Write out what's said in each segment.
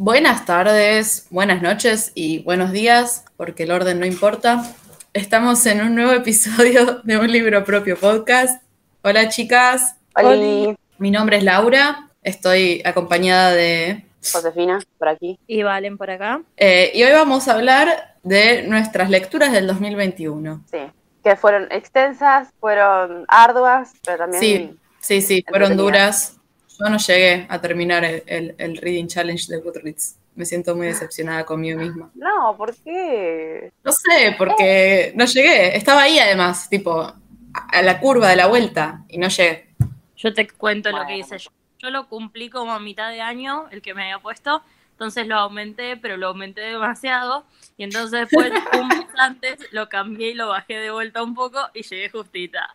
Buenas tardes, buenas noches y buenos días, porque el orden no importa. Estamos en un nuevo episodio de un libro propio podcast. Hola chicas. Hola. Mi nombre es Laura. Estoy acompañada de Josefina, por aquí. Y Valen por acá. Eh, y hoy vamos a hablar de nuestras lecturas del 2021. Sí, que fueron extensas, fueron arduas, pero también... Sí, sí, sí, fueron duras. Yo no llegué a terminar el, el, Reading Challenge de Goodreads. Me siento muy decepcionada conmigo misma. No, ¿por qué? No sé, porque no llegué. Estaba ahí además, tipo, a la curva de la vuelta y no llegué. Yo te cuento lo que hice yo. Yo lo cumplí como a mitad de año, el que me había puesto, entonces lo aumenté, pero lo aumenté demasiado, y entonces después, un mes antes, lo cambié y lo bajé de vuelta un poco y llegué justita.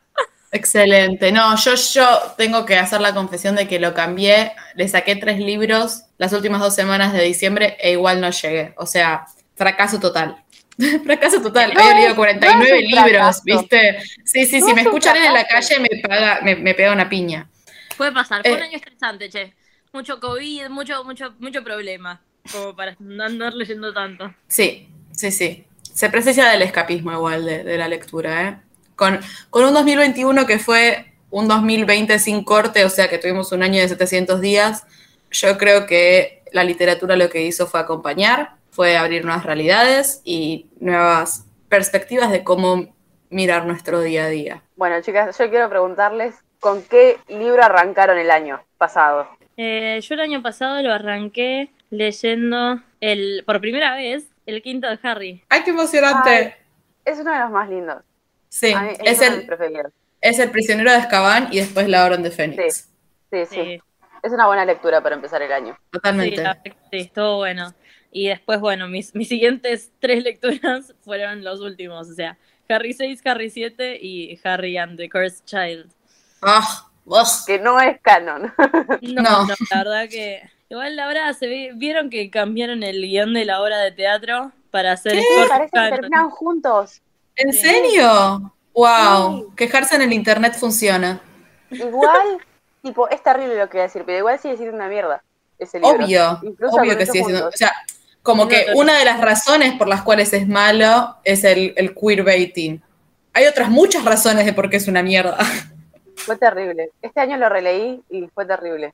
Excelente. No, yo, yo tengo que hacer la confesión de que lo cambié, le saqué tres libros las últimas dos semanas de diciembre e igual no llegué. O sea, fracaso total. fracaso total. He leído 49 libros, ¿viste? Sí, sí, si me escuchan en la calle me, paga, me, me pega una piña. Puede pasar, fue un eh, año estresante, che. Mucho COVID, mucho, mucho, mucho problema, como para no andar leyendo tanto. Sí, sí, sí. Se precisa del escapismo igual de, la lectura, ¿eh? Con, con un 2021 que fue un 2020 sin corte, o sea que tuvimos un año de 700 días, yo creo que la literatura lo que hizo fue acompañar, fue abrir nuevas realidades y nuevas perspectivas de cómo mirar nuestro día a día. Bueno, chicas, yo quiero preguntarles ¿Con qué libro arrancaron el año pasado? Eh, yo el año pasado lo arranqué leyendo el, por primera vez el quinto de Harry. ¡Ay, qué emocionante! es uno de los más lindos. Sí, es, el, es el prisionero de Azkaban y después la Orden de Fénix. Sí, sí, sí, Es una buena lectura para empezar el año. Totalmente. Sí, sí estuvo bueno. Y después, bueno, mis, mis siguientes tres lecturas fueron los últimos, o sea, Harry 6, Harry 7 y Harry and the Cursed Child. Ah, que no es canon. No, no, la verdad que. Igual ahora se vieron que cambiaron el guion de la obra de teatro para hacer. ¿Qué? Parece que terminan juntos. ¿En serio? Wow, quejarse en el internet funciona. Igual, tipo, es terrible lo que voy a decir, pero igual sigue siendo una mierda. Ese libro. Obvio, obvio que sigue siendo. O sea, como que una de las razones por las cuales es malo es el, el queerbaiting. Hay otras muchas razones de por qué es una mierda. Fue terrible. Este año lo releí y fue terrible.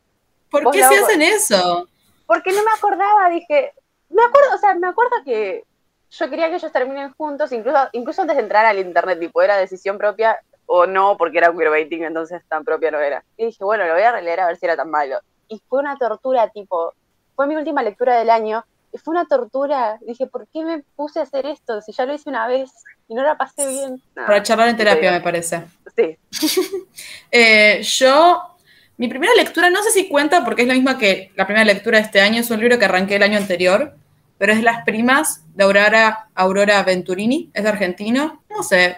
¿Por qué se hacen eso? Porque no me acordaba, dije, me acuerdo, o sea, me acuerdo que yo quería que ellos terminen juntos, incluso, incluso antes de entrar al internet, tipo, era decisión propia o no, porque era queerbaiting, entonces tan propia no era. Y dije, bueno, lo voy a releer a ver si era tan malo. Y fue una tortura, tipo, fue mi última lectura del año, y fue una tortura. Dije, ¿por qué me puse a hacer esto? Si ya lo hice una vez y no la pasé bien. Para charlar en terapia, me parece. Sí. Eh, yo, mi primera lectura, no sé si cuenta porque es la misma que la primera lectura de este año, es un libro que arranqué el año anterior, pero es Las Primas de Aurora, Aurora Venturini, es argentino. No sé,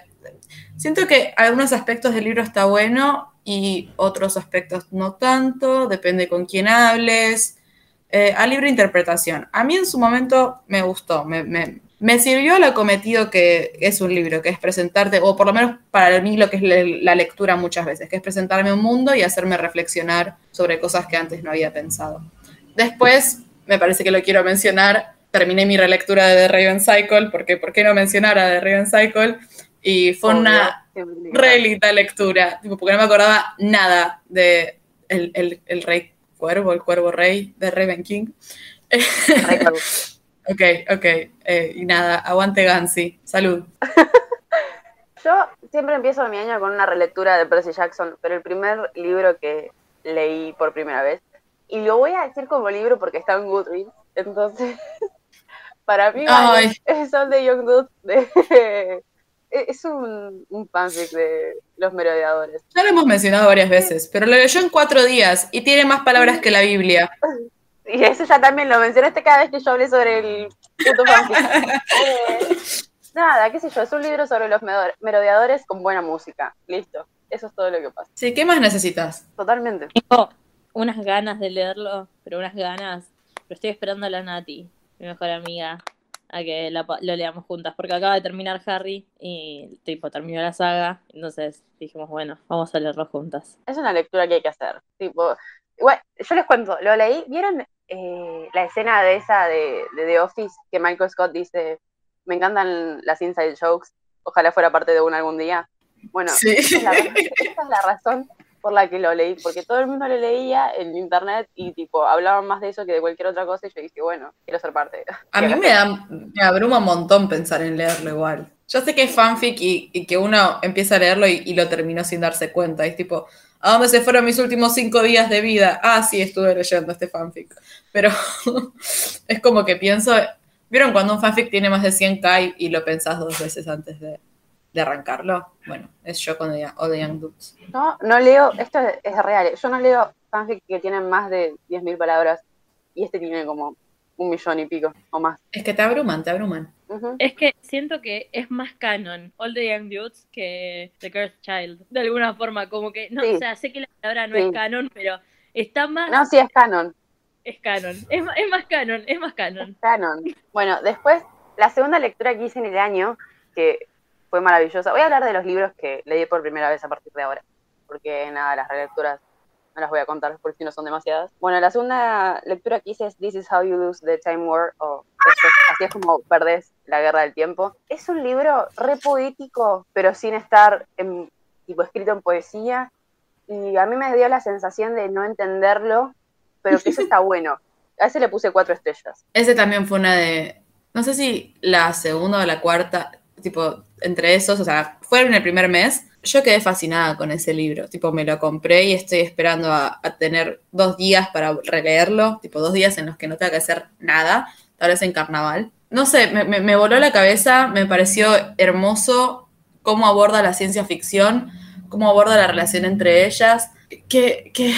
siento que algunos aspectos del libro está bueno y otros aspectos no tanto, depende con quién hables. Eh, a libre interpretación. A mí en su momento me gustó, me, me sirvió lo cometido que es un libro, que es presentarte, o por lo menos para mí lo que es la lectura muchas veces, que es presentarme un mundo y hacerme reflexionar sobre cosas que antes no había pensado. Después, me parece que lo quiero mencionar, terminé mi relectura de The Raven Cycle, porque ¿por qué no mencionar a The Raven Cycle? Y fue una relita lectura, porque no me acordaba nada de el, el, rey cuervo, el cuervo rey de Raven King. Ok, ok. Eh, y nada, aguante Gansi. Salud. Yo siempre empiezo mi año con una relectura de Percy Jackson, pero el primer libro que leí por primera vez, y lo voy a decir como libro porque está en Goodreads, entonces, para mí es Son de Young Dude de, es un, un fanfic de los merodeadores. Ya lo hemos mencionado varias veces, pero lo leyó en cuatro días y tiene más palabras que la Biblia. Y eso ya también lo mencionaste cada vez que yo hablé sobre el puto eh, nada, qué sé yo, es un libro sobre los merodeadores con buena música. Listo. Eso es todo lo que pasa. Sí, ¿qué más necesitas? Totalmente. Tengo unas ganas de leerlo, pero unas ganas. Pero estoy esperando a la Nati, mi mejor amiga, a que lo leamos juntas, porque acaba de terminar Harry y tipo terminó la saga, entonces dijimos, bueno, vamos a leerlo juntas. Es una lectura que hay que hacer. Tipo, yo les cuento, lo leí, ¿vieron eh, la escena de esa de, de The Office que Michael Scott dice, me encantan las inside jokes, ojalá fuera parte de una algún día. Bueno, Sí. esa, es la, esa es la razón por la que lo leí, porque todo el mundo lo leía en internet y tipo hablaban más de eso que de cualquier otra cosa y yo dije, bueno, quiero ser parte. A mí me, da, abruma un montón pensar en leerlo igual. Yo sé que es fanfic y, que uno empieza a leerlo y, y lo terminó sin darse cuenta. Es tipo, ¿a dónde se fueron mis últimos cinco días de vida? Ah, sí, estuve leyendo este fanfic. Pero es como que pienso, ¿vieron cuando un fanfic tiene más de 100k y, y lo pensás dos veces antes de, de arrancarlo? Bueno, es yo con The, All the Young Dudes. No, no leo, esto es, es real, yo no leo fanfic que tienen más de 10.000 palabras y este tiene como un millón y pico o más. Es que te abruman, te abruman. Es que siento que es más canon All the Young Dudes que The Cursed Child. De alguna forma, como que, no, Sí. o sea, sé que la palabra no Sí. es canon, pero está más. No, sí, es canon. Es canon. Es más canon, es más canon. Canon. Bueno, después, la segunda lectura que hice en el año, que fue maravillosa. Voy a hablar de los libros que leí por primera vez a partir de ahora, porque nada, las relecturas no las voy a contar porque si no son demasiadas. Bueno, la segunda lectura que hice es This is how you lose the time war, o esto es- así es como perdés la guerra del tiempo. Es un libro re poético, pero sin estar en, tipo escrito en poesía, y a mí me dio la sensación de no entenderlo, pero que eso está bueno. A ese le puse cuatro estrellas. Ese también fue una de, no sé si la segunda o la cuarta, tipo, entre esos, o sea, fue en el primer mes. Yo quedé fascinada con ese libro, tipo, me lo compré y estoy esperando a, tener dos días para releerlo, tipo, dos días en los que no tenga que hacer nada, tal vez en carnaval. No sé, me, me- me voló la cabeza, me pareció hermoso cómo aborda la ciencia ficción, cómo aborda la relación entre ellas, que, que,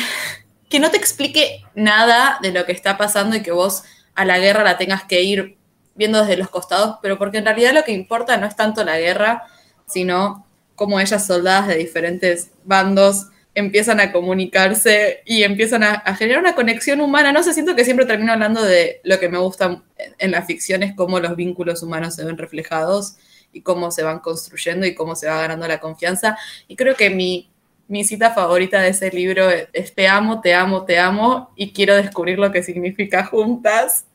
que no te explique nada de lo que está pasando y que vos a la guerra la tengas que ir viendo desde los costados, pero porque en realidad lo que importa no es tanto la guerra, sino cómo ellas, soldadas de diferentes bandos, empiezan a comunicarse y empiezan a, generar una conexión humana. No sé, siento que siempre termino hablando de lo que me gusta en, en la ficción, es cómo los vínculos humanos se ven reflejados y cómo se van construyendo y cómo se va ganando la confianza. Y creo que mi, mi cita favorita de ese libro es Te amo, te amo, te amo y quiero descubrir lo que significa juntas.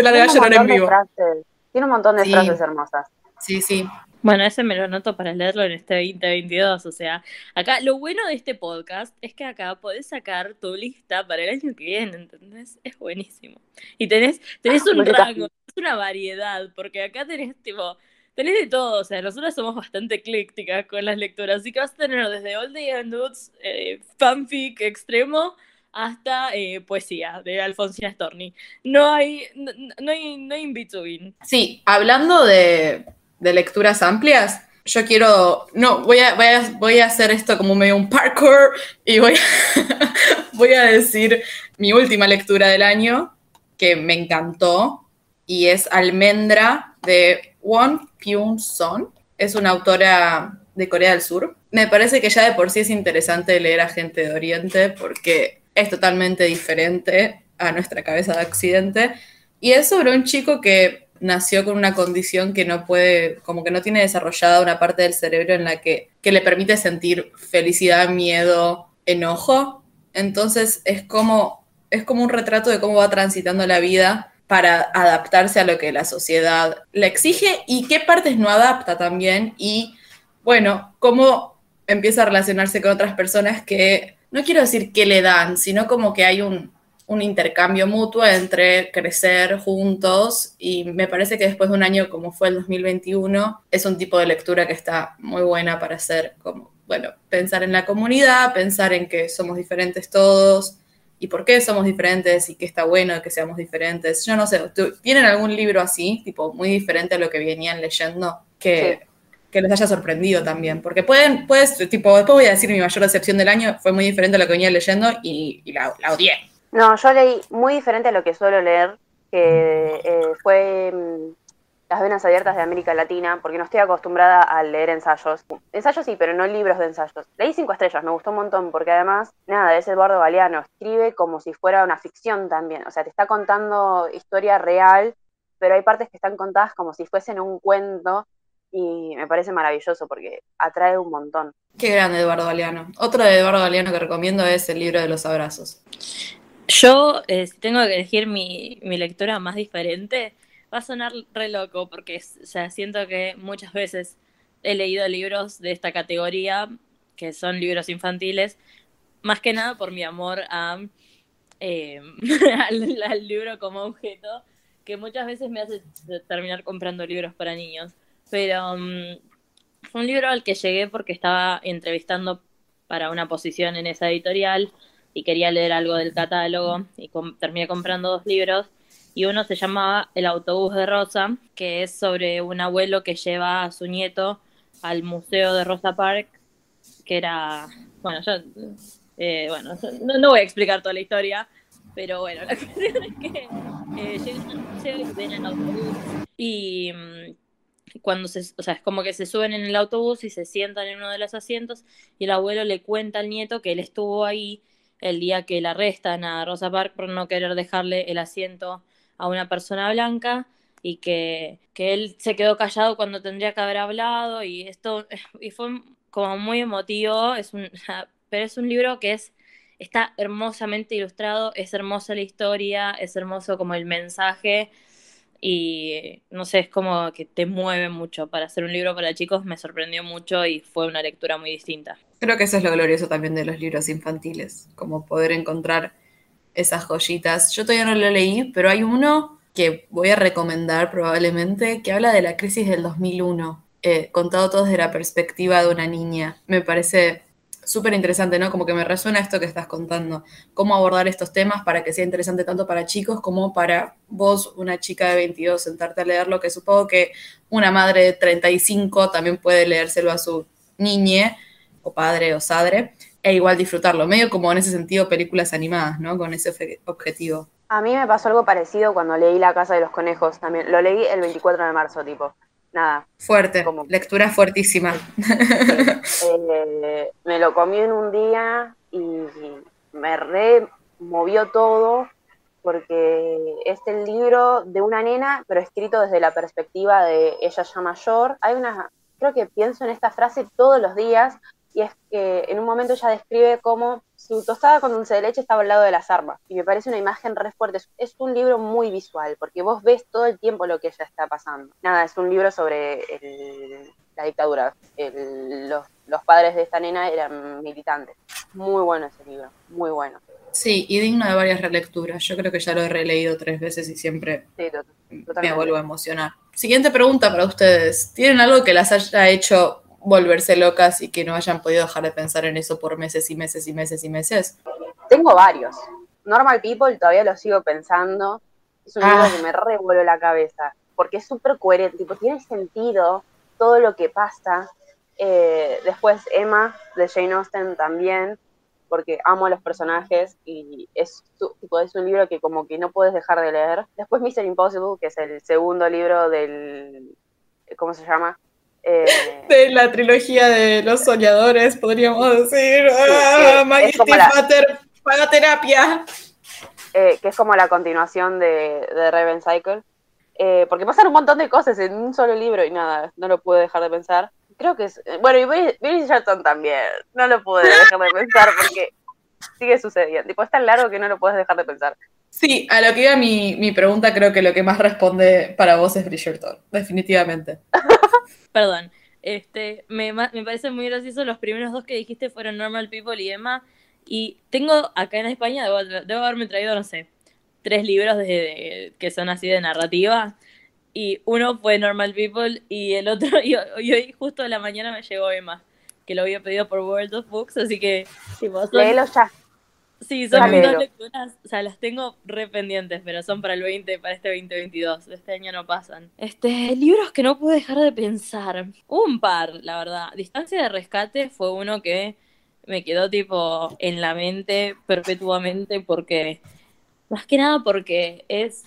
Se la un llorar en montón de vivo. frases. Tiene un montón de Sí. frases hermosas. Sí, sí. Bueno, ese me lo anoto para leerlo en este 2022. O sea, acá lo bueno de este podcast es que acá podés sacar tu lista para el año que viene, ¿entendés? Es buenísimo. Y tenés, tenés un Multitasking. rango, es una variedad, porque acá tenés tipo, tenés de todo. O sea, nosotros somos bastante eclécticas con las lecturas, así que vas a tener desde Old Day and Dudes, eh, fanfic extremo, hasta eh, poesía de Alfonsina Storni. No hay, no, hay, no hay in between. Sí, hablando de, de lecturas amplias, yo quiero, no, voy a, voy, a, voy a hacer esto como medio un parkour y voy a, voy a decir mi última lectura del año, que me encantó, y es Almendra de Won Pyun Son. Es una autora de Corea del Sur. Me parece que ya de por sí es interesante leer a gente de Oriente porque es totalmente diferente a nuestra cabeza de Occidente. Y es sobre un chico que nació con una condición que no puede, como que no tiene desarrollada una parte del cerebro en la que, que le permite sentir felicidad, miedo, enojo. Entonces es como, es como un retrato de cómo va transitando la vida para adaptarse a lo que la sociedad le exige y qué partes no adapta también. Y bueno, cómo empieza a relacionarse con otras personas que, no quiero decir que le dan, sino como que hay un, un intercambio mutuo entre crecer juntos y me parece que después de un año como fue el 2021 es un tipo de lectura que está muy buena para hacer como, bueno, pensar en la comunidad, pensar en que somos diferentes todos y por qué somos diferentes y que está bueno que seamos diferentes. Yo no sé, ¿tienen algún libro así, tipo muy diferente a lo que venían leyendo que... Sí que les haya sorprendido también, porque pueden, pues, tipo, después voy a decir mi mayor decepción del año, fue muy diferente a lo que venía leyendo y, y la, la, odié. No, yo leí muy diferente a lo que suelo leer, que eh, fue mm, Las Venas Abiertas de América Latina, porque no estoy acostumbrada a leer ensayos. Ensayos sí, pero no libros de ensayos. Leí cinco estrellas, me gustó un montón, porque además, nada, es Eduardo Galeano, escribe como si fuera una ficción también, o sea, te está contando historia real, pero hay partes que están contadas como si fuesen un cuento, y me parece maravilloso porque atrae un montón. Qué grande Eduardo Galeano. Otro de Eduardo Galeano que recomiendo es el libro de los abrazos. Yo, eh, si tengo que elegir mi, mi lectura más diferente, va a sonar re loco, porque o sea, siento que muchas veces he leído libros de esta categoría, que son libros infantiles, más que nada por mi amor a, eh, al, al libro como objeto, que muchas veces me hace terminar comprando libros para niños. Pero um, fue un libro al que llegué porque estaba entrevistando para una posición en esa editorial y quería leer algo del catálogo y terminé comprando dos libros. Y uno se llamaba El autobús de Rosa, que es sobre un abuelo que lleva a su nieto al museo de Rosa Park, que era, bueno, yo, eh, bueno, no, voy a explicar toda la historia, pero bueno, la cuestión es que eh, llegan ven el autobús y mm, cuando se, o sea, es como que se suben en el autobús y se sientan en uno de los asientos y el abuelo le cuenta al nieto que él estuvo ahí el día que la arrestan a Rosa Parks por no querer dejarle el asiento a una persona blanca y que, que él se quedó callado cuando tendría que haber hablado y esto y fue como muy emotivo, es un, pero es un libro que es está hermosamente ilustrado, es hermosa la historia, es hermoso como el mensaje y no sé, es como que te mueve mucho. Para hacer un libro para chicos me sorprendió mucho y fue una lectura muy distinta. Creo que eso es lo glorioso también de los libros infantiles, como poder encontrar esas joyitas. Yo todavía no lo leí, pero hay uno que voy a recomendar probablemente, que habla de la crisis del 2001, eh, contado todo desde la perspectiva de una niña. Me parece súper interesante, ¿no? Como que me resuena esto que estás contando, cómo abordar estos temas para que sea interesante tanto para chicos como para vos, una chica de 22, sentarte a leerlo, que supongo que una madre de 35 también puede leérselo a su niñe, o padre o sadre, e igual disfrutarlo, medio como en ese sentido películas animadas, ¿no? Con ese objetivo. A mí me pasó algo parecido cuando leí La Casa de los Conejos también. Lo leí el 24 de marzo, tipo. Nada. Fuerte, lectura fuertísima. Eh, me lo comí en un día y me removió todo porque es el libro de una nena, pero escrito desde la perspectiva de ella ya mayor. Hay una, creo que pienso en esta frase todos los días, y es que en un momento ella describe cómo su tostada con dulce de leche estaba al lado de las armas. Y me parece una imagen re fuerte. Es un libro muy visual, porque vos ves todo el tiempo lo que ella está pasando. Nada, es un libro sobre la dictadura. los, los padres de esta nena eran militantes. Muy bueno ese libro, muy bueno. Sí, y digno de varias relecturas. Yo creo que ya lo he releído tres veces y siempre me vuelvo a emocionar. Siguiente pregunta para ustedes. ¿Tienen algo que las haya hecho volverse locas y que no hayan podido dejar de pensar en eso por meses y meses y meses y meses? Tengo varios. Normal People todavía lo sigo pensando. Es un libro ah. que me revuelve la cabeza, porque es súper coherente, tipo, tiene sentido todo lo que pasa. Eh, después Emma, de Jane Austen también, porque amo a los personajes y es, tipo, es un libro que como que no puedes dejar de leer. Después Mr. Impossible, que es el segundo libro del, ¿cómo se llama? Eh, de la trilogía de los soñadores, podríamos decir. Ah, paga terapia. Eh, que es como la continuación de, de Raven Cycle. Eh, porque pasan un montón de cosas en un solo libro y nada, no lo pude dejar de pensar. Creo que es. Bueno, y Billy Shelton también. No lo pude dejar de pensar porque sigue sucediendo. Tipo, es tan largo que no lo puedes dejar de pensar. Sí, a lo que iba mi, mi pregunta, creo que lo que más responde para vos es Bridgerton, definitivamente. Perdón. Este, me, me parece muy gracioso. Los primeros dos que dijiste fueron Normal People y Emma. Y tengo acá en España, debo, haberme traído, no sé, tres libros de, que son así de narrativa. Y uno fue Normal People y el otro, y, hoy justo de la mañana me llegó Emma, que lo había pedido por World of Books, así que... Tipo, Léelo ya. Sí, son mis dos lecturas, o sea, las tengo re pendientes, pero son para el 20, para este 2022, este año no pasan. Este, libros que no pude dejar de pensar. Un par, la verdad. Distancia de rescate fue uno que me quedó tipo en la mente perpetuamente porque, más que nada porque es,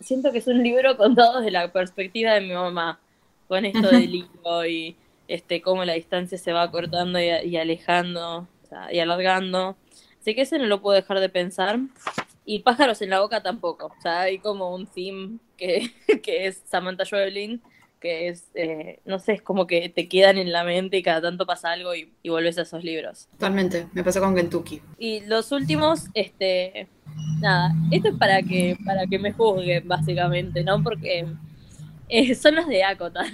siento que es un libro contado desde la perspectiva de mi mamá, con esto del libro y este, cómo la distancia se va cortando y, y alejando o sea, y alargando. Así que ese no lo puedo dejar de pensar. Y pájaros en la boca tampoco. O sea, hay como un theme que, que es Samantha Joelin, que es, eh, no sé, es como que te quedan en la mente y cada tanto pasa algo y, y vuelves a esos libros. Totalmente, me pasó con Kentucky. Y los últimos, este, nada, esto es para que, para que me juzguen, básicamente, ¿no? Porque eh, son los de Acotar.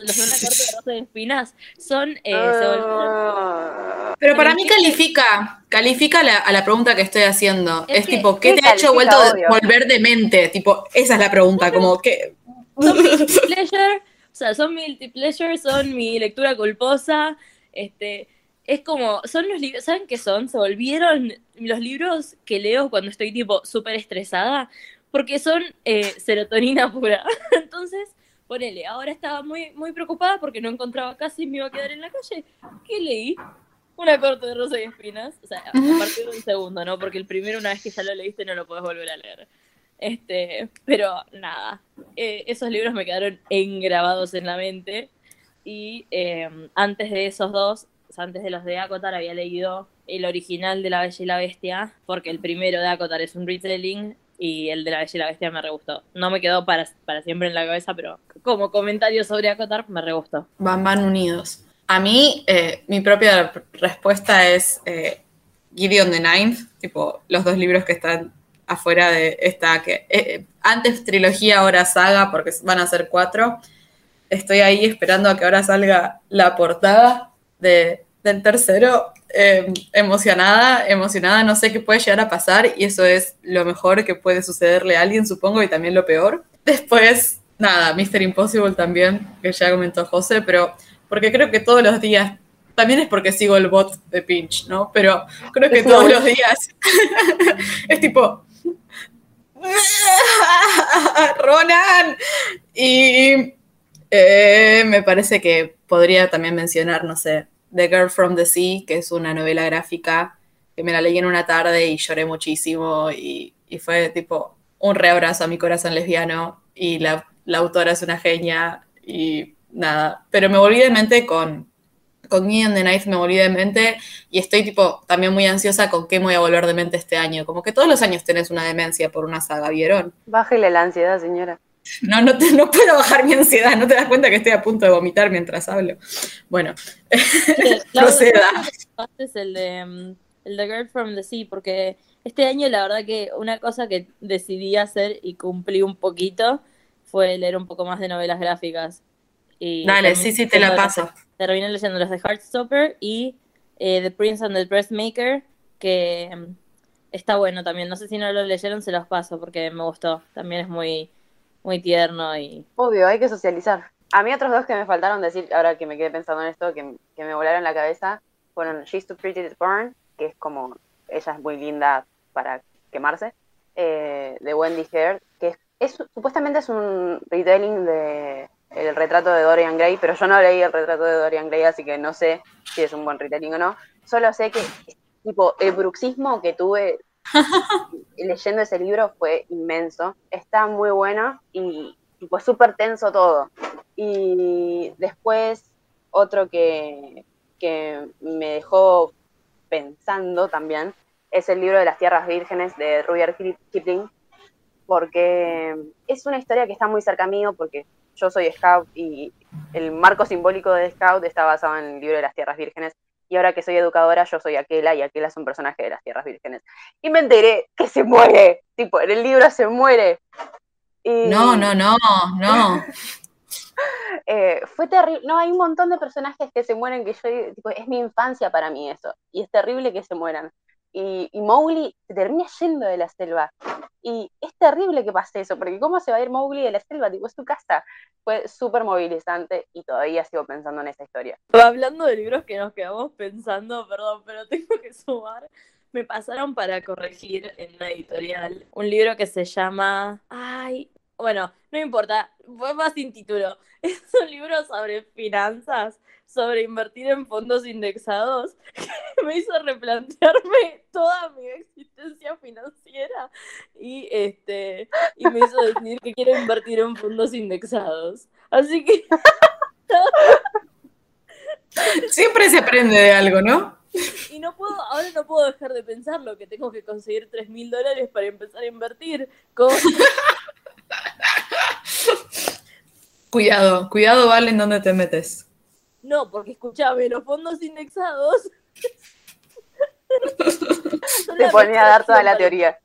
Los de una corte de rosa de espinas son, eh, Ah. Pero para mí ¿qué- califica, califica la- a la pregunta que estoy haciendo. Es Es, que- tipo, ¿qué te ha hecho vuelto obvio. volver demente? Tipo, esa es la pregunta, como que... son mi guilty pleasure, o sea, son mi pleasure, son mi lectura culposa, este, es como, son los libros, ¿saben qué son? Se volvieron los libros que leo cuando estoy tipo súper estresada, porque son eh, serotonina pura. Entonces, ponele, ahora estaba muy, muy preocupada porque no encontraba casi y me iba a quedar en la calle. ¿Qué leí? Una corte de rosa y espinas, o sea, a partir de un segundo, ¿no? Porque el primero, una vez que ya lo leíste, no lo podés volver a leer. Este, pero nada, eh, esos libros me quedaron engrabados en la mente. Y eh, antes de esos dos, antes de los de Akotar, había leído el original de La Bella y la Bestia, porque el primero de Akotar es un retelling y el de La Bella y la Bestia me re gustó. No me quedó para, para siempre en la cabeza, pero como comentario sobre Akotar me re gustó. Van, van unidos. A mí, eh, mi propia respuesta es eh, Gideon the Ninth, tipo los dos libros que están afuera de esta, que eh, antes trilogía, ahora saga, porque van a ser cuatro. Estoy ahí esperando a que ahora salga la portada de, del tercero. Eh, emocionada, emocionada, no sé qué puede llegar a pasar y eso es lo mejor que puede sucederle a alguien, supongo, y también lo peor. Después, nada, Mr. Impossible también, que ya comentó José, pero porque creo que todos los días, también es porque sigo el bot de Pinch, ¿no? Pero creo que todos los días es tipo... Ronan. Y eh, me parece que podría también mencionar, no sé, The Girl from the Sea, que es una novela gráfica que me la leí en una tarde y lloré muchísimo y, fue tipo un reabrazo a mi corazón lesbiano y la, autora es una genia y nada, pero me volví de mente con, con Gideon the Knife, me volví de mente y estoy tipo también muy ansiosa con qué me voy a volver de mente este año, como que todos los años tenés una demencia por una saga, ¿vieron? Bájele la ansiedad, señora. No, no, te- no puedo bajar mi ansiedad, no te das cuenta que estoy a punto de vomitar mientras hablo. Bueno, Proceda. es el de, mm, el de Girl from the Sea, porque este año la verdad que una cosa que decidí hacer y cumplí un poquito fue leer un poco más de novelas gráficas. Y dale, sí, sí, te la paso. Terminé leyendo los de Heartstopper y eh, The Prince and the Dressmaker, que mm, está bueno también. No sé si no lo leyeron, se los paso porque me gustó. También es muy, muy tierno y Obvio, hay que socializar. A mí otros dos que me faltaron decir, ahora que me quedé pensando en esto, que, que me volaron la cabeza, fueron She's Too Pretty to Burn, que es como, ella es muy linda para quemarse, eh, de Wendy Hare, que es, es- supuestamente es un retelling de el retrato de Dorian Gray, pero yo no leí el retrato de Dorian Gray, así que no sé si es un buen retelling o no. Solo sé que tipo el bruxismo que tuve leyendo ese libro fue inmenso. Está muy bueno y tipo súper tenso todo. Y después otro que, que me dejó pensando también es el libro de las tierras vírgenes de Rudyard Kipling, porque es una historia que está muy cerca mío, porque yo soy scout y el marco simbólico de scout está basado en el libro de las tierras vírgenes. Y ahora que soy educadora, yo soy Aquela y Aquela es un personaje de las tierras vírgenes. Y me enteré que se muere, tipo, en el libro se muere. Y, No, no, no, no. eh, fue terrible. No, hay un montón de personajes que se mueren que yo, tipo, es mi infancia para mí eso. Y es terrible que se mueran. Y, Mowgli se termina yendo de la selva. Y es terrible que pase eso, porque ¿cómo se va a ir Mowgli de la selva? Tipo, es su casa. Fue súper movilizante y todavía sigo pensando en esa historia. Hablando de libros que nos quedamos pensando, perdón, pero tengo que sumar. Me pasaron para corregir en una editorial un libro que se llama. Ay, bueno, no importa, fue más sin título. Es un libro sobre finanzas, sobre invertir en fondos indexados, que me hizo replantearme toda mi existencia financiera y este y me hizo decir que quiero invertir en fondos indexados. Así que Siempre se aprende de algo, ¿no? Y no puedo, ahora no puedo dejar de pensarlo, que tengo que conseguir 3 mil dólares para empezar a invertir. Cuidado, cuidado, Vale, en dónde te metes. No, porque escúchame, los fondos indexados. Te ponía a dar toda la teoría.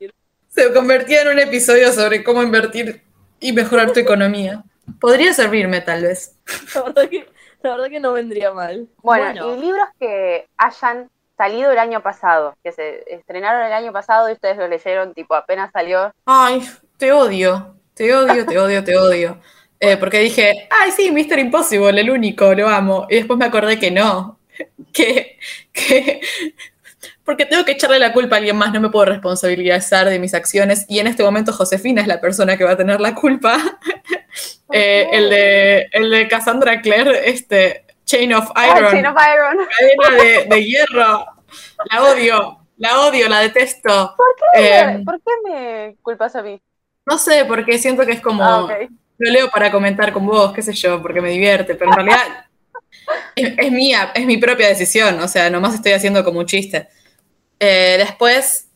Se convertía en un episodio sobre cómo invertir y mejorar tu economía. Podría servirme, tal vez. La verdad que, la verdad que no vendría mal. Bueno, y libros que hayan salido el año pasado, que se estrenaron el año pasado y ustedes lo leyeron, tipo, apenas salió. Ay, te odio, te odio, te odio, te odio. Eh, porque dije, ay, sí, Mr. Impossible, el único, lo amo. Y después me acordé que no, que, que, porque tengo que echarle la culpa a alguien más, no me puedo responsabilizar de mis acciones. Y en este momento Josefina es la persona que va a tener la culpa. Eh, el, de, el de Cassandra Clare, este, Chain of Iron. Chain of Iron. cadena de, de hierro. La odio, la odio, la detesto. Eh, ¿Por qué me culpas a mí? no sé, porque siento que es como. Ah. Lo leo para comentar con vos, qué sé yo, porque me divierte, pero en realidad es, es mía, es mi propia decisión, o sea, nomás estoy haciendo como un chiste. Eh, después,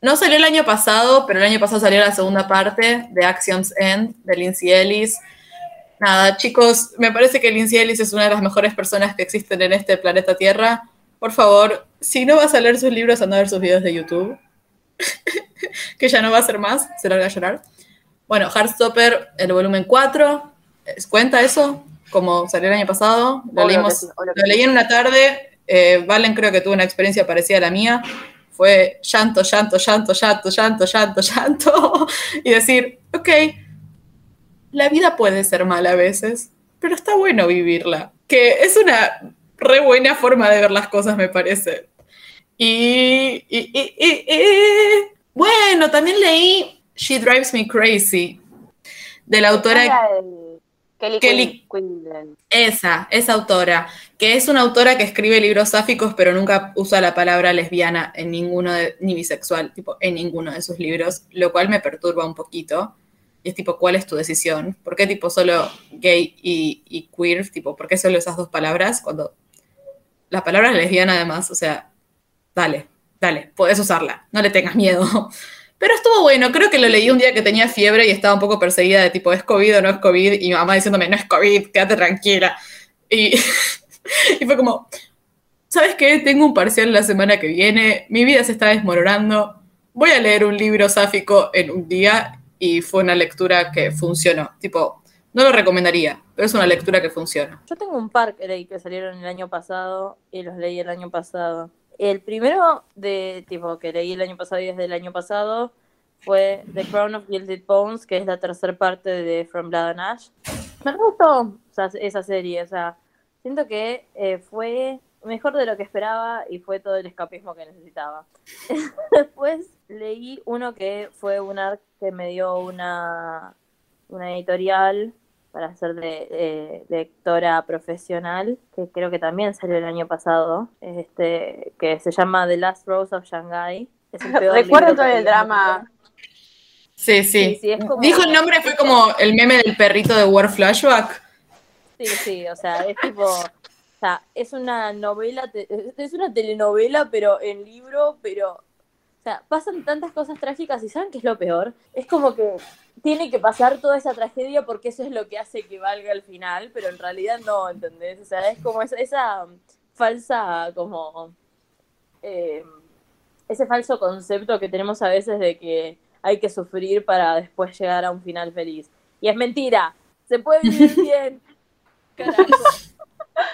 no salió el año pasado, pero el año pasado salió la segunda parte de Actions End, de Lindsay Ellis. Nada, chicos, me parece que Lindsay Ellis es una de las mejores personas que existen en este planeta Tierra. Por favor, si no vas a leer sus libros, anda a ver sus videos de YouTube. que ya no va a ser más, se larga a llorar. Bueno, Heartstopper, el volumen 4, ¿es- ¿cuenta eso? Como salió el año pasado, lo, leímos, sí, lo leí en una tarde, eh, Valen creo que tuvo una experiencia parecida a la mía, fue llanto, llanto, llanto, llanto, llanto, llanto, llanto, y decir, ok, la vida puede ser mala a veces, pero está bueno vivirla, que es una re buena forma de ver las cosas, me parece. Y, y- y- y- y- bueno, también leí She Drives Me Crazy, de la autora el Kelly, Kelly- Quin- Quinlan. esa, esa autora, que es una autora que escribe libros sáficos, pero nunca usa la palabra lesbiana en ninguno de, ni bisexual, tipo, en ninguno de sus libros, lo cual me perturba un poquito. Y es tipo, ¿cuál es tu decisión? ¿Por qué tipo solo gay y, y queer? Tipo, ¿por qué solo esas dos palabras? Cuando la palabra lesbiana además, o sea, dale, dale, puedes usarla, no le tengas miedo. Pero estuvo bueno, creo que lo leí un día que tenía fiebre y estaba un poco perseguida de tipo, ¿es COVID o no es COVID? Y mi mamá diciéndome, no es COVID, quédate tranquila. Y, fue como, ¿sabes qué? Tengo un parcial la semana que viene, mi vida se está desmoronando, voy a leer un libro sáfico en un día y fue una lectura que funcionó. Tipo, no lo recomendaría, pero es una lectura que funciona. Yo tengo un par que que salieron el año pasado y los leí el año pasado. El primero de tipo que leí el año pasado y desde el año pasado fue The Crown of Gilded Bones, que es la tercera parte de From Blood and Ash. Me gustó esa serie, o sea, siento que eh, fue mejor de lo que esperaba y fue todo el escapismo que necesitaba. Después leí uno que fue un que me dio una, una editorial para ser de, de- lectora profesional, que creo que también salió el año pasado, este, que se llama The Last Rose of Shanghai. Es el peor Recuerdo todo el vida. Sí, sí. Sí, sí, es como- Dijo el nombre, fue como el meme del perrito de War Flashback. Sí, sí, o sea, es tipo, o sea, es una novela, es una telenovela, pero en libro, pero, o sea, pasan tantas cosas trágicas y ¿saben qué es lo peor? Es como que tiene que pasar toda esa tragedia porque eso es lo que hace que valga el final, pero en realidad no, ¿entendés? O sea, es como esa, esa falsa, como, eh, ese falso concepto que tenemos a veces de que hay que sufrir para después llegar a un final feliz. Y es mentira, se puede vivir bien. Carajo.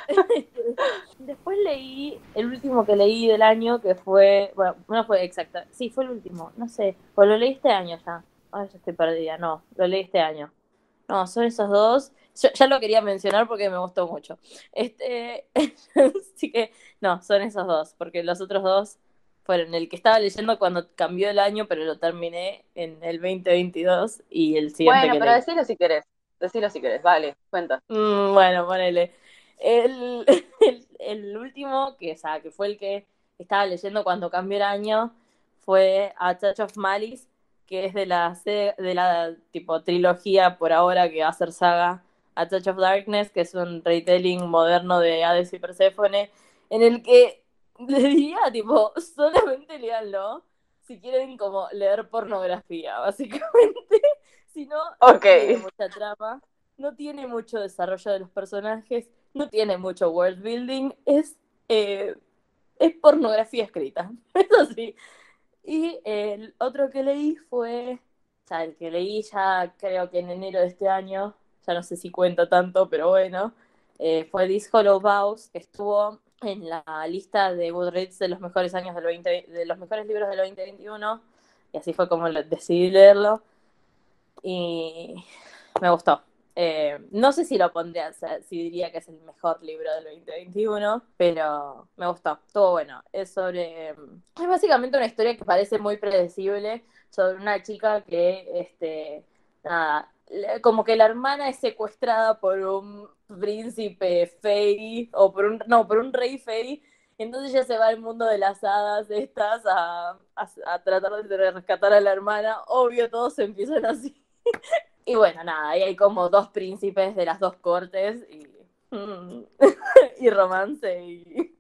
Después leí el último que leí del año, que fue, bueno, no fue exacta, sí, fue el último, no sé, pues lo leí este año ya. Ay, ya estoy perdida, no, lo leí este año. No, son esos dos. Yo ya lo quería mencionar porque me gustó mucho. Este, así que, no, son esos dos, porque los otros dos fueron el que estaba leyendo cuando cambió el año, pero lo terminé en el 2022 y el siguiente Bueno, que pero leí. decilo si querés. Decilo si querés, vale, cuenta. Mm, bueno, ponele. El, el, el último, que, o sea, que fue el que estaba leyendo cuando cambió el año, fue A Touch of Malice, que es de la, de la tipo trilogía por ahora que va a ser saga A Touch of Darkness, que es un retelling moderno de Hades y Perséfone, en el que le diría, tipo, solamente leanlo si quieren como leer pornografía, básicamente. si no, tiene mucha trama. no tiene mucho desarrollo de los personajes, no tiene mucho world building, es, eh, es pornografía escrita, eso sí. Y el otro que leí fue, o sea, el que leí ya creo que en enero de este año, ya no sé si cuenta tanto, pero bueno, eh, fue This Hollow Vows, que estuvo en la lista de Goodreads de los mejores años del 20, de los mejores libros del 2021, y así fue como decidí leerlo, y me gustó. Eh, no sé si lo pondría, si diría que es el mejor libro del 2021, pero me gustó, estuvo bueno. Es sobre. Es básicamente una historia que parece muy predecible sobre una chica que, este, nada, como que la hermana es secuestrada por un príncipe fey, o por un, no, por un rey fey, entonces ella se va al mundo de las hadas estas a, a tratar de rescatar a la hermana. Obvio, todos empiezan así. Y bueno, nada, ahí hay como dos príncipes de las dos cortes y, y romance y,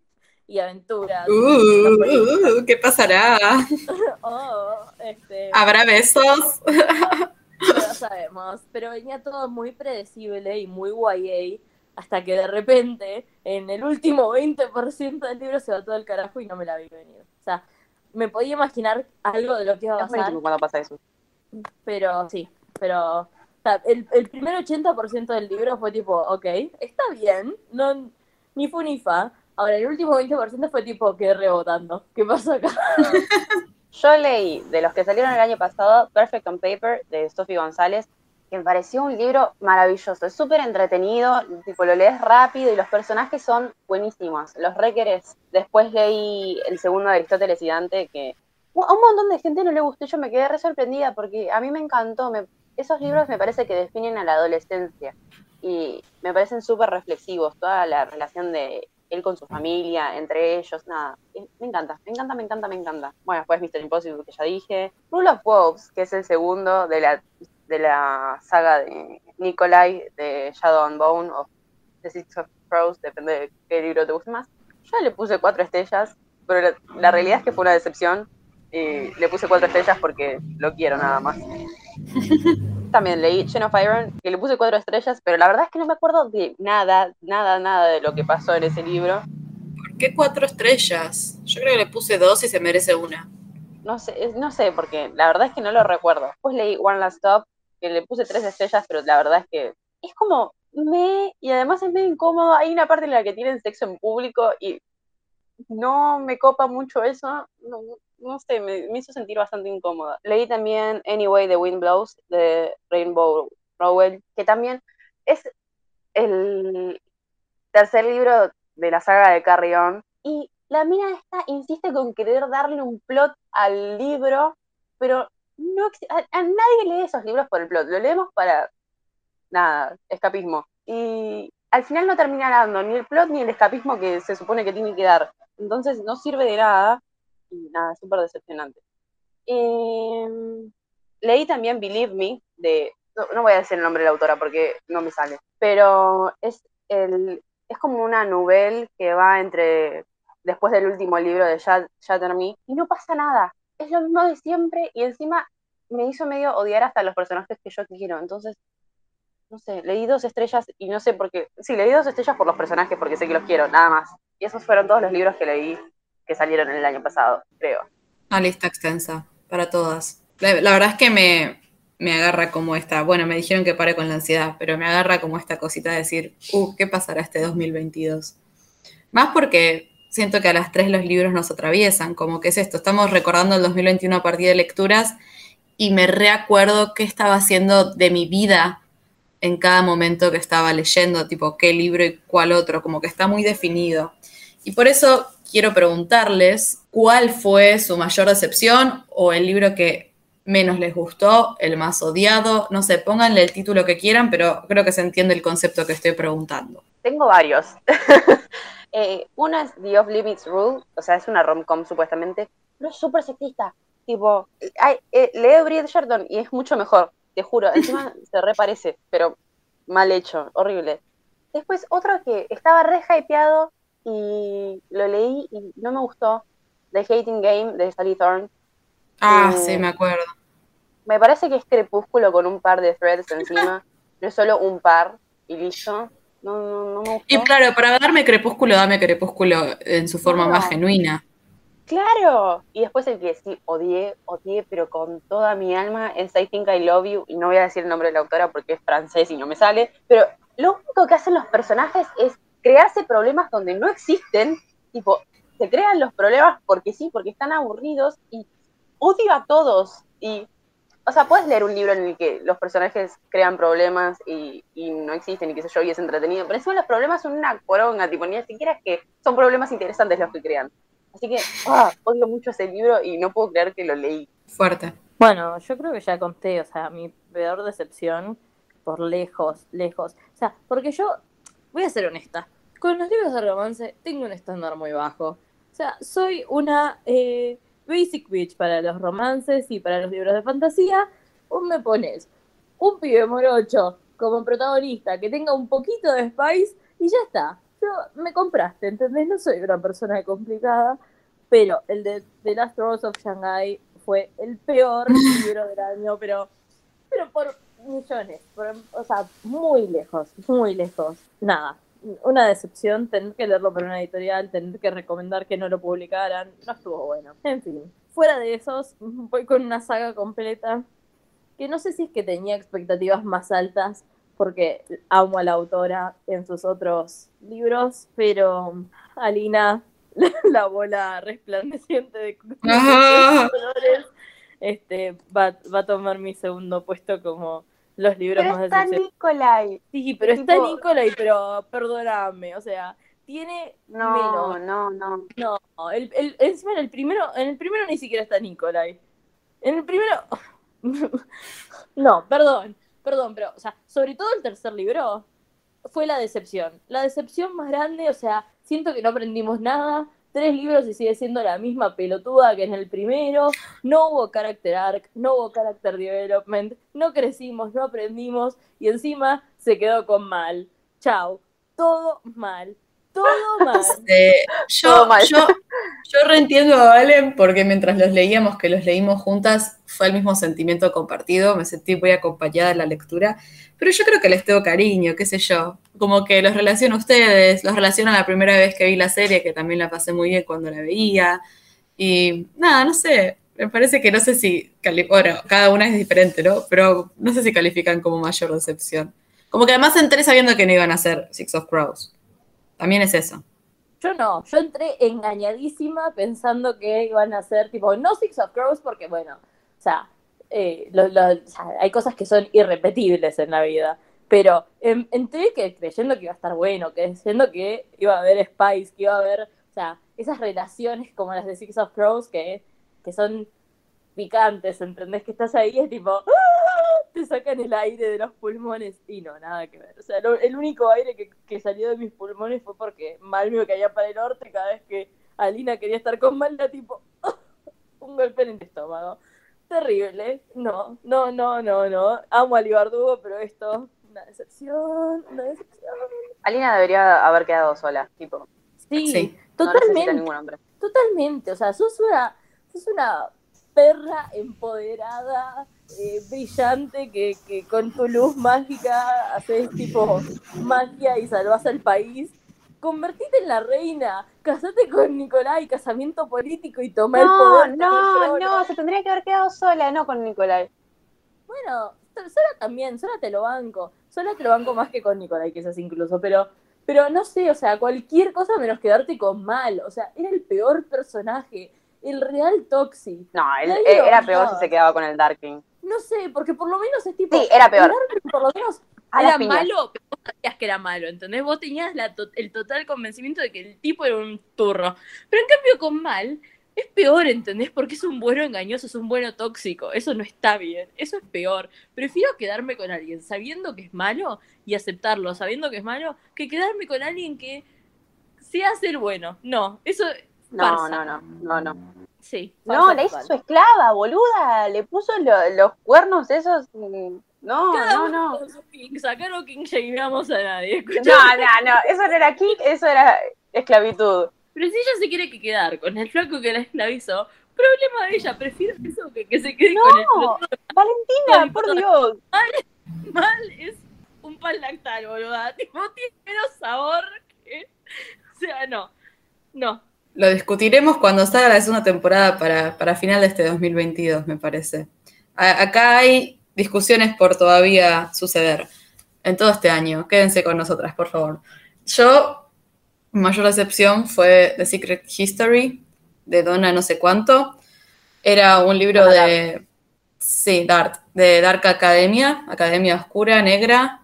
y aventuras. Uh, ¿Qué pasará? Oh, este, ¿Habrá besos? No lo sabemos, pero venía todo muy predecible y muy YA hasta que de repente en el último 20% del libro se va todo el carajo y no me la vi venir. O sea, me podía imaginar algo de lo que iba a pasar. cuando pasa eso. Pero sí, pero el, el primer 80% del libro fue tipo, ok, está bien, no, ni fu ni fa. Ahora, el último 20% fue tipo, quedé rebotando. ¿Qué pasó acá? Yo leí, de los que salieron el año pasado, Perfect on Paper, de Sophie González, que me pareció un libro maravilloso. Es súper entretenido, tipo, lo lees rápido y los personajes son buenísimos. Los requeres. Después leí el segundo de Aristóteles y Dante, que a un montón de gente no le gustó. Yo me quedé re sorprendida porque a mí me encantó. Me, esos libros me parece que definen a la adolescencia y me parecen súper reflexivos, toda la relación de él con su familia, entre ellos, nada, me encanta, me encanta, me encanta, me encanta. Bueno, después Mr. Impossible, que ya dije, Rule of Wolves, que es el segundo de la, de la saga de Nikolai, de Shadow and Bone, o The Six of Crows, depende de qué libro te guste más. Yo le puse cuatro estrellas, pero la realidad es que fue una decepción, y le puse cuatro estrellas porque lo quiero nada más. También leí Chain of Iron, que le puse cuatro estrellas, pero la verdad es que no me acuerdo de nada, nada, nada de lo que pasó en ese libro. ¿Por qué cuatro estrellas? Yo creo que le puse dos y se merece una. No sé, no sé, porque la verdad es que no lo recuerdo. Después leí One Last Stop, que le puse tres estrellas, pero la verdad es que es como me, y además es medio incómodo. Hay una parte en la que tienen sexo en público y no me copa mucho eso. No, no sé, me, hizo sentir bastante incómoda. Leí también Anyway the Wind Blows de Rainbow Rowell, que también es el tercer libro de la saga de Carrion. Y la mina esta insiste con querer darle un plot al libro, pero no a, nadie lee esos libros por el plot, lo leemos para nada, escapismo. Y al final no termina dando ni el plot ni el escapismo que se supone que tiene que dar. Entonces no sirve de nada y nada, súper decepcionante. Em, leí también Believe Me, de, no, voy a decir el nombre de la autora porque no me sale, pero es, el, es como una novela que va entre, después del último libro de Shatter Me, y no pasa nada, es lo mismo de siempre y encima me hizo medio odiar hasta los personajes que yo quiero, entonces no sé, leí dos estrellas y no sé por qué. Sí, leí dos estrellas por los personajes porque sé que los quiero, nada más. Y esos fueron todos los libros que leí que salieron el año pasado, creo. Una lista extensa para todas. La, verdad es que me, me, agarra como esta, bueno, me dijeron que pare con la ansiedad, pero me agarra como esta cosita de decir, uh, ¿qué pasará este 2022? Más porque siento que a las tres los libros nos atraviesan, como que es esto, estamos recordando el 2021 a partir de lecturas y me reacuerdo qué estaba haciendo de mi vida en cada momento que estaba leyendo, tipo qué libro y cuál otro, como que está muy definido. Y por eso quiero preguntarles cuál fue su mayor decepción o el libro que menos les gustó, el más odiado. No sé, pónganle el título que quieran, pero creo que se entiende el concepto que estoy preguntando. Tengo varios. eh, una es The Off Limits Rule, o sea, es una rom-com supuestamente, pero es súper sexista. Tipo, eh, leo Bridgerton y es mucho mejor, te juro. Encima se reparece, pero mal hecho, horrible. Después otro que estaba re hypeado y lo leí y no me gustó. The Hating Game de Sally Thorne. Ah, sí, me acuerdo. Me parece que es crepúsculo con un par de threads encima. no es solo un par y listo. No, no, no me gustó. Y claro, para darme crepúsculo, dame crepúsculo en su forma Claro. más genuina. Claro. Y después el que sí odié, odié, pero con toda mi alma es I Think I Love You. Y no voy a decir el nombre de la autora porque es francés y no me sale. Pero lo único que hacen los personajes es crearse problemas donde no existen. Tipo, se crean los problemas porque sí, porque están aburridos y odio a todos. Y, o sea, puedes leer un libro en el que los personajes crean problemas y, y no existen y qué sé yo, y es entretenido. Pero encima los problemas son una poronga, tipo, ni siquiera es que son problemas interesantes los que crean. Así que, ah, odio mucho ese libro y no puedo creer que lo leí. Fuerte. Bueno, yo creo que ya conté, o sea, mi peor decepción por lejos, lejos. O sea, porque yo, voy a ser honesta, con los libros de romance tengo un estándar muy bajo. O sea, soy una eh, basic bitch para los romances y para los libros de fantasía. Vos me pones un pibe morocho como protagonista que tenga un poquito de spice y ya está. Yo me compraste, ¿entendés? No soy una persona complicada, pero el de The Last Rose of Shanghai fue el peor libro del año, pero, pero por millones, por- o sea, muy lejos, muy lejos. Nada, una decepción tener que leerlo por una editorial, tener que recomendar que no lo publicaran, no estuvo bueno. En fin, fuera de esos, voy con una saga completa que no sé si es que tenía expectativas más altas porque amo a la autora en sus otros libros, pero Alina, la bola resplandeciente de colores, este, va, va a tomar mi segundo puesto como los libros Pero más está. Nicolai. Sí, pero está tipo- Nicolai, pero perdóname, o sea, tiene No, menos. no, no. No, el, el, encima en el primero, en el primero ni siquiera está Nicolai. En el primero. no, perdón, perdón, pero, o sea, sobre todo el tercer libro fue la decepción. La decepción más grande, o sea, siento que no aprendimos nada. Tres libros y sigue siendo la misma pelotuda que en el primero. No hubo character arc, no hubo character development, no crecimos, no aprendimos y encima se quedó con mal. Chao. Todo mal. Todo mal. Eh, yo, Todo mal. yo, yo reentiendo a Valen porque mientras los leíamos, que los leímos juntas, fue el mismo sentimiento compartido, me sentí muy acompañada en la lectura, pero yo creo que les tengo cariño, qué sé yo, como que los relaciono a ustedes, los relaciono a la primera vez que vi la serie, que también la pasé muy bien cuando la veía, y nada, no sé, me parece que no sé si, bueno, cada una es diferente, ¿no? Pero no sé si califican como mayor decepción. Como que además entré sabiendo que no iban a hacer Six of Crows. También es eso. Yo no, yo entré engañadísima pensando que iban a ser tipo, no Six of Crows, porque bueno, o sea, eh, lo- lo- o hay cosas que son irrepetibles en la vida, pero en- entré que, creyendo que iba a estar bueno, creyendo que iba a haber Spice, que iba a haber, o sea, esas relaciones como las de Six of Crows que, que son picantes, ¿entendés? Que estás ahí, es tipo, ¡ah! Te sacan el aire de los pulmones y no, nada que ver. O sea, lo- el único aire que, que salió de mis pulmones fue porque mal me caía para el norte cada vez que Alina quería estar con Malda, tipo, un golpe en el estómago. Terrible. No, no, no, no, no. Amo a Libardugo, pero esto, una decepción, una decepción. Alina debería haber quedado sola, tipo. Sí, totalmente. Totalmente, o sea, sos una, sos una perra empoderada, eh, brillante, que, que con tu luz mágica haces tipo magia y salvas al país. Convertite en la reina, casate con Nicolai, casamiento político y toma el No, poder. no, trono. no, se tendría que haber quedado sola, no con Nicolai. Bueno, sola también, sola te lo banco. Sola te lo banco más que con Nicolai, quizás incluso, pero, pero no sé, o sea, cualquier cosa menos quedarte con mal. O sea, era el peor personaje, el real Toxi. No, Nadie eh, era peor si se quedaba con el Darking. No sé, porque por lo menos es tipo. Sí, era peor. el Darwin por lo menos A era malo, pero vos sabías que era malo, ¿entendés? Vos tenías la to- el total convencimiento de que el tipo era un turro. Pero en cambio con mal es peor, ¿entendés? Porque es un bueno engañoso, es un bueno tóxico. Eso no está bien, eso es peor. Prefiero quedarme con alguien sabiendo que es malo y aceptarlo, sabiendo que es malo, que quedarme con alguien que sea ser bueno. No, eso No, no, no, no, no. Sí. No, la hizo su esclava, boluda. Le puso lo- los cuernos esos. mm, No, Cada no, no. king. Acá no king shameamos a nadie. No, ¿escuchás? no, no. Eso no era kick, eso era esclavitud. Pero si ella se quiere que quedar con el flaco que la esclavizó, problema de ella, prefiero eso que, que se quede con el No, flaco Valentina, por Dios. mal, es un pan lactal, boluda. Tipo, tiene menos sabor que... O sea, no. No. Lo discutiremos cuando salga la segunda temporada para, para final de este 2022, me parece. A- acá hay discusiones por todavía suceder en todo este año. Quédense con nosotras, por favor. Yo, mi mayor decepción fue The Secret History de Donna no sé cuánto. Era un libro de... Sí, Dark, de Dark Academia, Academia Oscura, Negra.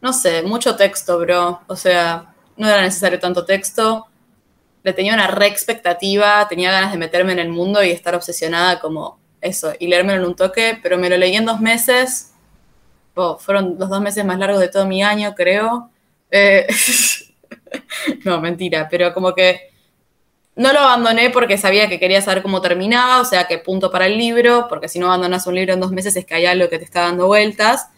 No sé, mucho texto, bro. O sea, no era necesario tanto texto. Le tenía una re expectativa, tenía ganas de meterme en el mundo y estar obsesionada como eso, y leérmelo en un toque, pero me lo leí en dos meses. Oh, fueron los dos meses más largos de todo mi año, creo. Eh, no, mentira, pero como que no lo abandoné porque sabía que quería saber cómo terminaba, o sea, qué punto para el libro, porque si no abandonas un libro en dos meses es que hay algo que te está dando vueltas,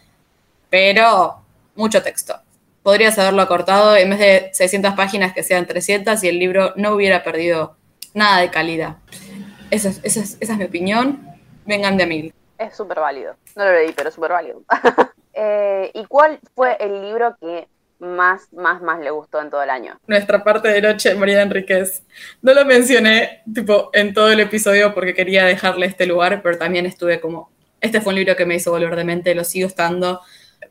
pero mucho texto. Podrías haberlo acortado en vez de 600 páginas que sean 300 y el libro no hubiera perdido nada de calidad. Esa es, esa es- esa es mi opinión. Vengan de a mil. Es súper válido. No lo leí, pero súper válido. Eh, ¿Y cuál fue el libro que más, más, más le gustó en todo el año? Nuestra parte de noche, María Enríquez. No lo mencioné, tipo, en todo el episodio porque quería dejarle este lugar, pero también estuve como, este fue un libro que me hizo volver de mente, lo sigo estando.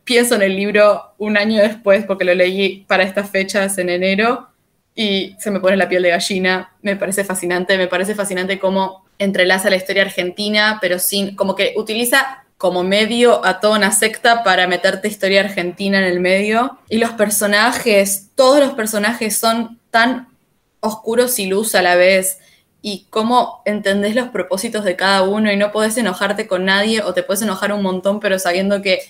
Pienso en el libro un año después porque lo leí para estas fechas en enero y se me pone la piel de gallina. Me parece fascinante, me parece fascinante cómo entrelaza la historia argentina, pero sin, como que utiliza como medio a toda una secta para meterte historia argentina en el medio. Y los personajes, todos los personajes son tan oscuros y luz a la vez. Y cómo entendés los propósitos de cada uno y no podés enojarte con nadie o te puedes enojar un montón, pero sabiendo que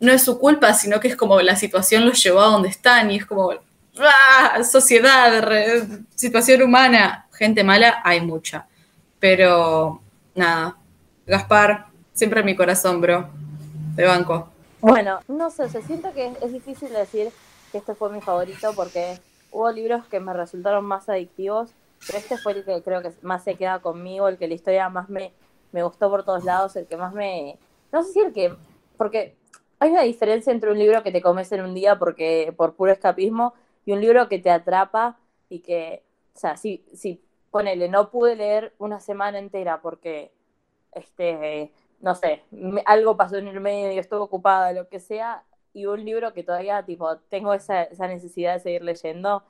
no es su culpa, sino que es como la situación los llevó a donde están y es como, ¡ah! sociedad, situación humana, gente mala, hay mucha. Pero nada, Gaspar, siempre en mi corazón, bro. De banco. Bueno, no sé, se siento que es, es difícil decir que este fue mi favorito porque hubo libros que me resultaron más adictivos, pero este fue el que creo que más se queda conmigo, el que la historia más me, me gustó por todos lados, el que más me... No sé si el que... Porque hay una diferencia entre un libro que te comes en un día porque por puro escapismo y un libro que te atrapa y que, o sea, si, si ponele, no pude leer una semana entera porque, este, no sé, me- algo pasó en el medio estuve ocupada, lo que sea, y un libro que todavía, tipo, tengo esa, esa necesidad de seguir leyendo,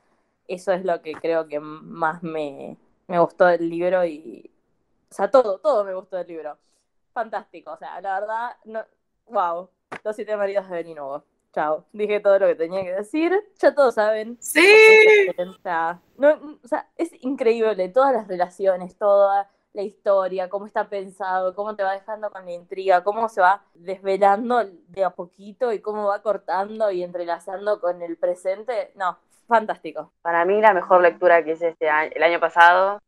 eso es lo que creo que más me, me gustó del libro y, o sea, todo, todo me gustó del libro. Fantástico, o sea, la verdad, no, wow, los siete maridos de Beninubo. Chao, dije todo lo que tenía que decir, ya todos saben. Sí. No, o sea, es increíble, todas las relaciones, toda la historia, cómo está pensado, cómo te va dejando con la intriga, cómo se va desvelando de a poquito y cómo va cortando y entrelazando con el presente. No, fantástico. Para mí la mejor lectura que hice este año, el año pasado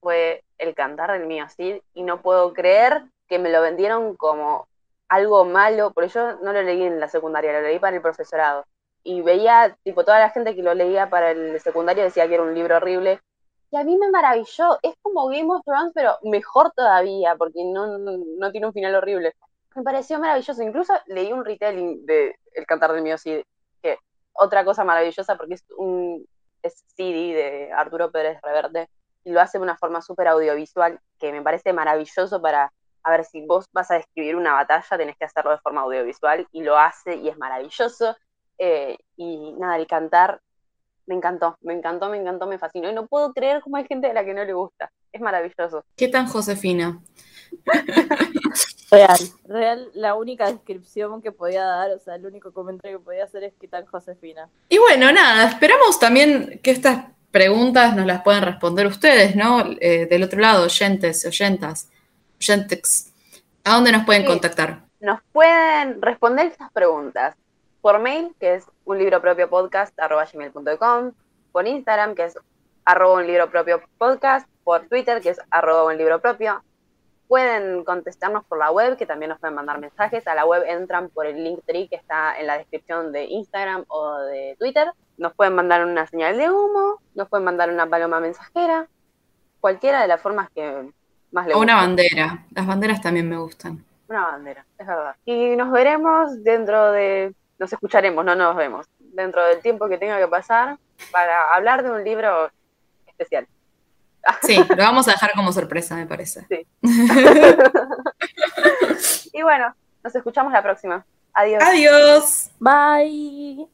fue El cantar del mío Cid y no puedo creer que me lo vendieron como algo malo, porque yo no lo leí en la secundaria, lo leí para el profesorado. Y veía, tipo, toda la gente que lo leía para el secundario decía que era un libro horrible. Y a mí me maravilló, es como Game of Thrones, pero mejor todavía, porque no, no, tiene un final horrible. Me pareció maravilloso, incluso leí un retelling de El cantar del mío Cid, que otra cosa maravillosa porque es un es CD de Arturo Pérez Reverte y lo hace de una forma súper audiovisual que me parece maravilloso para, a ver, si vos vas a describir una batalla tenés que hacerlo de forma audiovisual y lo hace y es maravilloso. Eh, y nada, el cantar me encantó, me encantó, me encantó, me fascinó y no puedo creer cómo hay gente a la que no le gusta. Es maravilloso. ¿Qué tan Josefina? Real, real, la única descripción que podía dar, o sea, el único comentario que podía hacer es que tan Josefina. Y bueno, nada, esperamos también que estas preguntas nos las puedan responder ustedes, ¿no? Eh, del otro lado, oyentes, oyentas, oyentex. ¿A dónde nos pueden Sí. contactar? Nos pueden responder estas preguntas por mail, que es un libro propio podcast, arroba gmail.com, por Instagram, que es arroba un libro propio podcast, por Twitter, que es arroba un libro propio. Pueden contestarnos por la web, que también nos pueden mandar mensajes. A la web entran por el link tree que está en la descripción de Instagram o de Twitter. Nos pueden mandar una señal de humo, nos pueden mandar una paloma mensajera, cualquiera de las formas que más O una bandera. Las banderas también me gustan. Una bandera, es verdad. Y nos veremos dentro de nos escucharemos, no nos vemos, dentro del tiempo que tenga que pasar para hablar de un libro especial. Sí, lo vamos a dejar como sorpresa, me parece. Sí. y bueno, nos escuchamos la próxima. Adiós. Adiós. Bye.